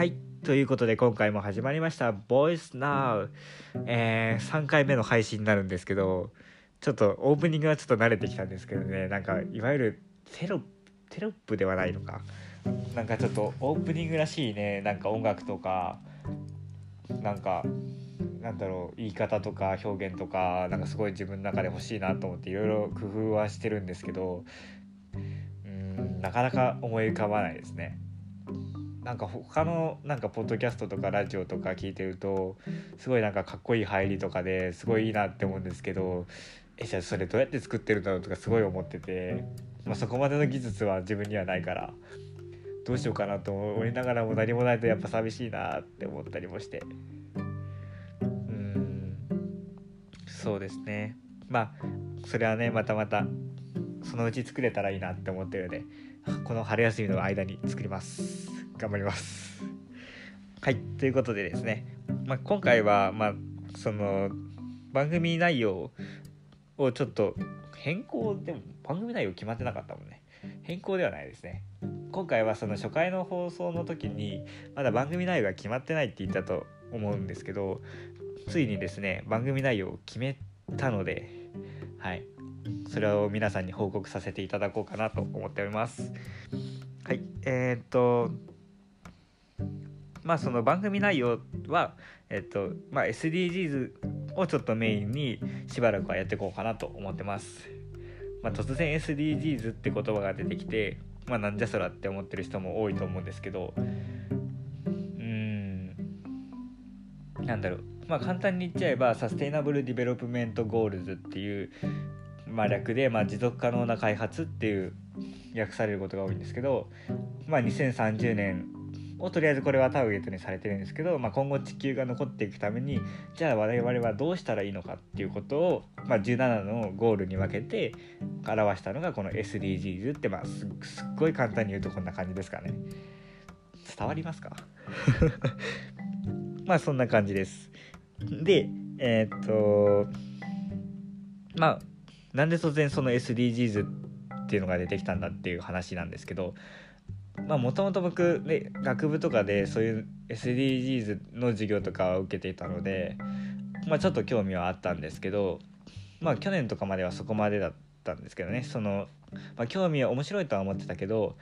はい。ということで今回も始まりました「Voice Now」えー、3回目の配信になるんですけどちょっとオープニングはちょっと慣れてきたんですけどね。なんかいわゆるテロテロップではないのか。なんかちょっとオープニングらしいね。なんか音楽とかなんかなんだろう言い方とか表現とかなんかすごい自分の中で欲しいなと思っていろいろ工夫はしてるんですけどうんなかなか思い浮かばないですね。なんか他のなんかポッドキャストとかラジオとか聞いてるとすごいなんかかっこいい入りとかですごいいいなって思うんですけどえじゃあそれどうやって作ってるんだろうとかすごい思ってて、まあ、そこまでの技術は自分にはないからどうしようかなと思いながらも何もないとやっぱ寂しいなって思ったりもして。うん。そうですね。まあそれはねまたまたそのうち作れたらいいなって思ってるのでこの春休みの間に作ります。頑張ります。はいということでですね、まあ、今回はまあその番組内容をちょっと変更でも番組内容決まってなかったもんね。変更ではないですね。今回はその初回の放送の時にまだ番組内容が決まってないって言ったと思うんですけどついにですね番組内容を決めたのではい。それを皆さんに報告させていただこうかなと思っております。はいえー、っとまあその番組内容はえっとまあ SDGs をちょっとメインにしばらくはやっていこうかなと思ってます。まあ、突然 SDGs って言葉が出てきて、まあ、なんじゃそらって思ってる人も多いと思うんですけど。うん。なんだろう。まあ簡単に言っちゃえば Sustainable Development Goals っていう、まあ、略で、まあ、持続可能な開発っていう訳されることが多いんですけど、まあ、2030年をとりあえずこれはターゲットにされてるんですけど、まあ、今後地球が残っていくためにじゃあ我々はどうしたらいいのかっていうことを、まあ、17のゴールに分けて表したのがこの SDGs って、まあ、すっごい簡単に言うとこんな感じですかね。伝わりますか？まあそんな感じです。でえー、っとまあなんで突然その SDGs っていうのが出てきたんだっていう話なんですけどまあもともと僕で学部とかでそういう SDGs の授業とかを受けていたので、まあ、ちょっと興味はあったんですけどまあ去年とかまではそこまでだったんですけどね。その、まあ、興味は面白いとは思ってたけど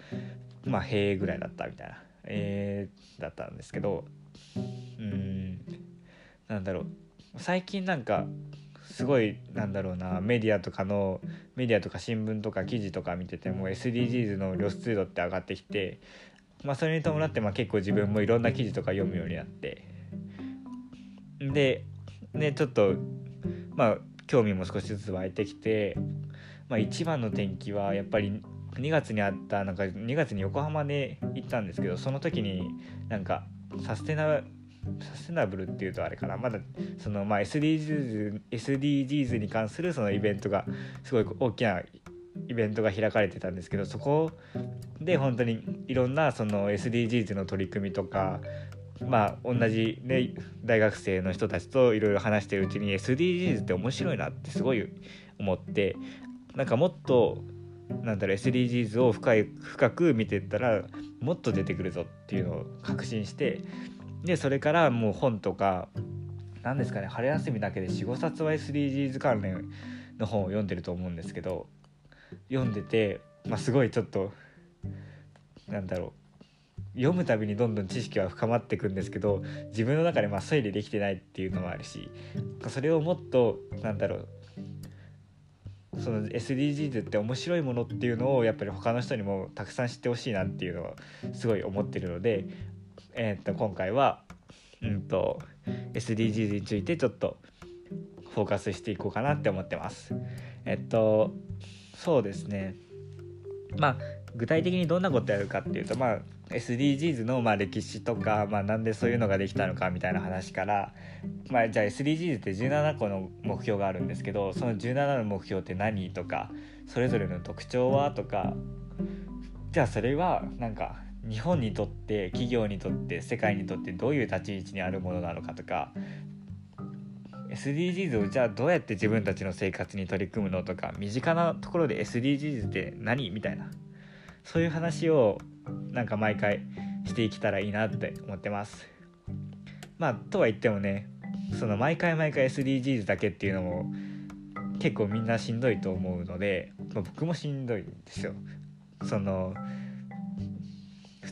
まあへえぐらいだったみたいなえー、だったんですけどうんなんだろう。最近なんかすごいなんだろうなメディアとかのメディアとか新聞とか記事とか見てても SDGs の露出度って上がってきて、まあ、それに伴ってまあ結構自分もいろんな記事とか読むようになって。でねちょっとまあ興味も少しずつ湧いてきて、まあ、一番の転機はやっぱり2月にあったなんか2月に横浜で行ったんですけどその時になんかサステナサステナブルっていうとあれかな。まだそのまあ SDGs, SDGs に関するそのイベントがすごい大きなイベントが開かれてたんですけどそこで本当にいろんなその SDGs の取り組みとかまあ同じね大学生の人たちといろいろ話してるうちに SDGs って面白いなってすごい思ってなんかもっとなんだろう SDGs を深い深く見てったらもっと出てくるぞっていうのを確信してでそれからもう本とか何ですかね春休みだけで45冊は SDGs 関連の本を読んでると思うんですけど読んでて、まあ、すごいちょっとなんだろう読むたびにどんどん知識は深まっていくんですけど自分の中でまあ整理できてないっていうのもあるしそれをもっとなんだろうその SDGs って面白いものっていうのをやっぱり他の人にもたくさん知ってほしいなっていうのはすごい思ってるのでえー、っと今回は、うんと、SDGs についてちょっとフォーカスしていこうかなって思ってます。えっとそうですねまあ具体的にどんなことやるかっていうとまあ SDGs のまあ歴史とか、まあ、なんでそういうのができたのかみたいな話から、まあ、じゃあ SDGs って17個の目標があるんですけどその17の目標って何とかそれぞれの特徴はとかじゃあそれはなんか日本にとって企業にとって世界にとってどういう立ち位置にあるものなのかとか SDGs をじゃあどうやって自分たちの生活に取り組むのとか身近なところで SDGs って何みたいなそういう話をなんか毎回していけたらいいなって思ってます。まあとは言ってもねその毎回毎回 SDGs だけっていうのも結構みんなしんどいと思うので、まあ、僕もしんどいんですよ。その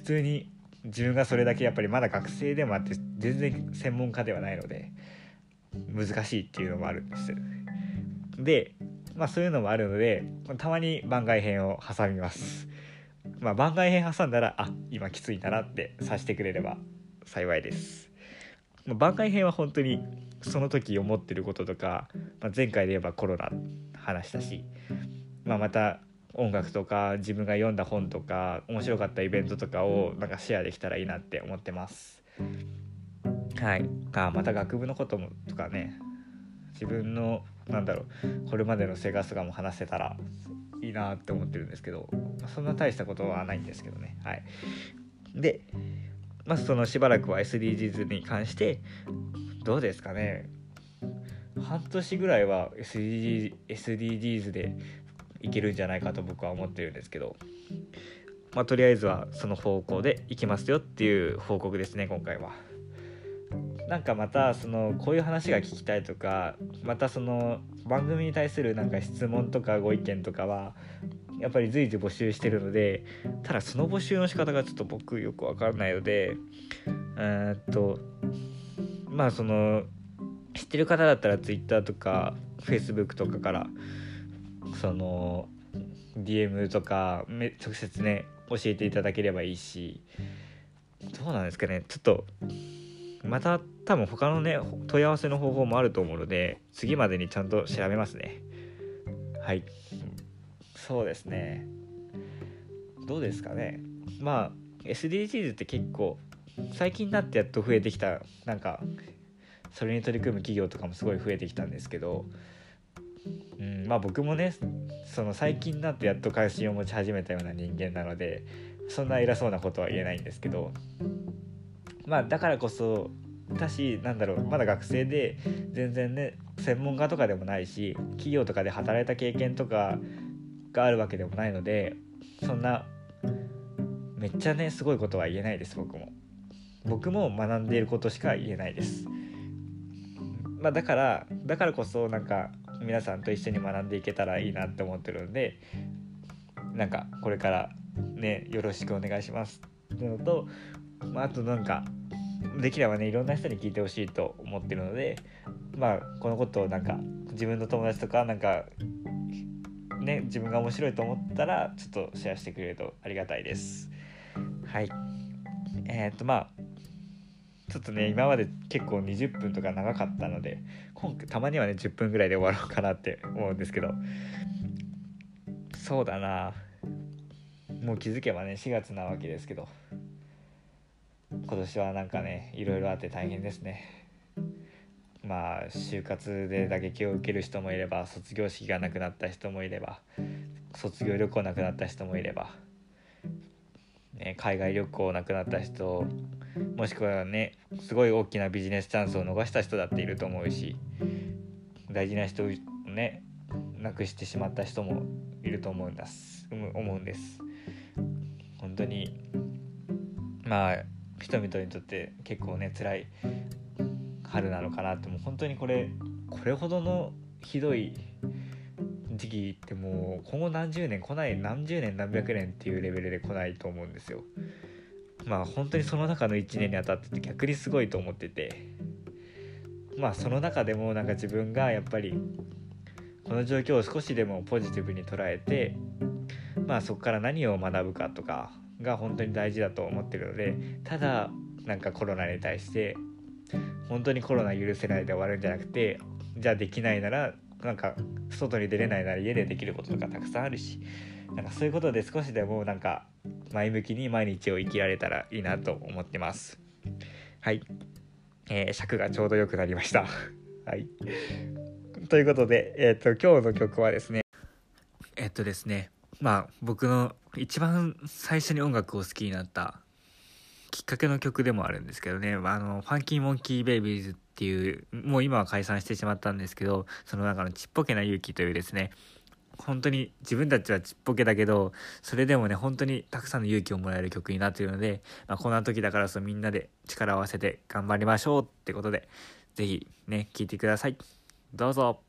通に自分がそれだけやっぱりまだ学生でもあって全然専門家ではないので難しいっていうのもあるんですでまあそういうのもあるのでたまに番外編を挟みます。まあ番外編挟んだらあ今きついんだなってさしてくれれば幸いです。番外編は本当にその時思ってることとか、まあ、前回で言えばコロナ話したし、まあ、また音楽とか自分が読んだ本とか面白かったイベントとかをなんかシェアできたらいいなって思ってます。はい、あまた学部のこともとかね自分のなんだろうこれまでの生活とかも話せたらいいなって思ってるんですけどそんな大したことはないんですけどね。はい。でまあそのしばらくは SDGs に関してどうですかね。半年ぐらいは SDG SDGs でいけるんじゃないかと僕は思ってるんですけどまあとりあえずはその方向でいきますよっていう報告ですね今回は。なんかまたそのこういう話が聞きたいとかまたその番組に対するなんか質問とかご意見とかはやっぱり随時募集してるのでただその募集の仕方がちょっと僕よくわからないのでえっとまあその知ってる方だったら Twitter とか Facebook とかからその DM とか直接ね教えていただければいいしどうなんですかね。ちょっとまた多分他のね問い合わせの方法もあると思うので次までにちゃんと調べますね。はい。そうですね。どうですかね。まあ SDGs って結構最近になってやっと増えてきた。なんかそれに取り組む企業とかもすごい増えてきたんですけど、うん、まあ僕もねその最近になってやっと関心を持ち始めたような人間なのでそんな偉そうなことは言えないんですけどまあだからこそだしなんだろうまだ学生で全然ね専門家とかでもないし企業とかで働いた経験とかがあるわけでもないのでそんなめっちゃねすごいことは言えないです僕も。僕も学んでいることしか言えないです。まあだからだからこそなんか皆さんと一緒に学んでいけたらいいなって思ってるんでなんかこれからねよろしくお願いしますっていうのと、まあ、あとなんかできればねいろんな人に聞いてほしいと思ってるのでまあこのことをなんか自分の友達とかなんかね自分が面白いと思ったらちょっとシェアしてくれるとありがたいです。はい。えー、っとまあちょっとね今まで結構20分とか長かったので今回たまにはね10分ぐらいで終わろうかなって 思うんですけど。そうだな。もう気づけばね4月なわけですけど。今年はなんかねいろいろあって大変ですね。まあ就活で打撃を受ける人もいれば卒業式がなくなった人もいれば卒業旅行なくなった人もいれば、ね、海外旅行なくなった人もしくはねすごい大きなビジネスチャンスを逃した人だっていると思うし大事な人をね亡くしてしまった人もいると思うんです思うんです。本当にまあ人々にとって結構ね辛い春なのかなってもう本当にこれこれほどのひどい時期ってもう今後何十年来ない何十年何百年っていうレベルで来ないと思うんですよ。まあ本当にその中の1年にあたってて逆にすごいと思ってて。まあその中でもなんか自分がやっぱりこの状況を少しでもポジティブに捉えてまあそこから何を学ぶかとかが本当に大事だと思ってるのでただなんかコロナに対して本当にコロナ許せないで終わるんじゃなくてじゃあできないならなんか外に出れないなら家でできることとかたくさんあるしなんかそういうことで少しでもなんか前向きに毎日を生きられたらいいなと思ってます。はい、えー、尺がちょうど良くなりました。はい。ということで、えーと、今日の曲はですねえっとですねまあ僕の一番最初に音楽を好きになったきっかけの曲でもあるんですけどね、あの、ファンキーモンキーベイビーズっていう、もう今は解散してしまったんですけど、その中のちっぽけな勇気というですね、本当に自分たちはちっぽけだけどそれでもね本当にたくさんの勇気をもらえる曲になっているので、まあ、こんな時だからこそみんなで力を合わせて頑張りましょうってことで是非ね聴いてください。どうぞ。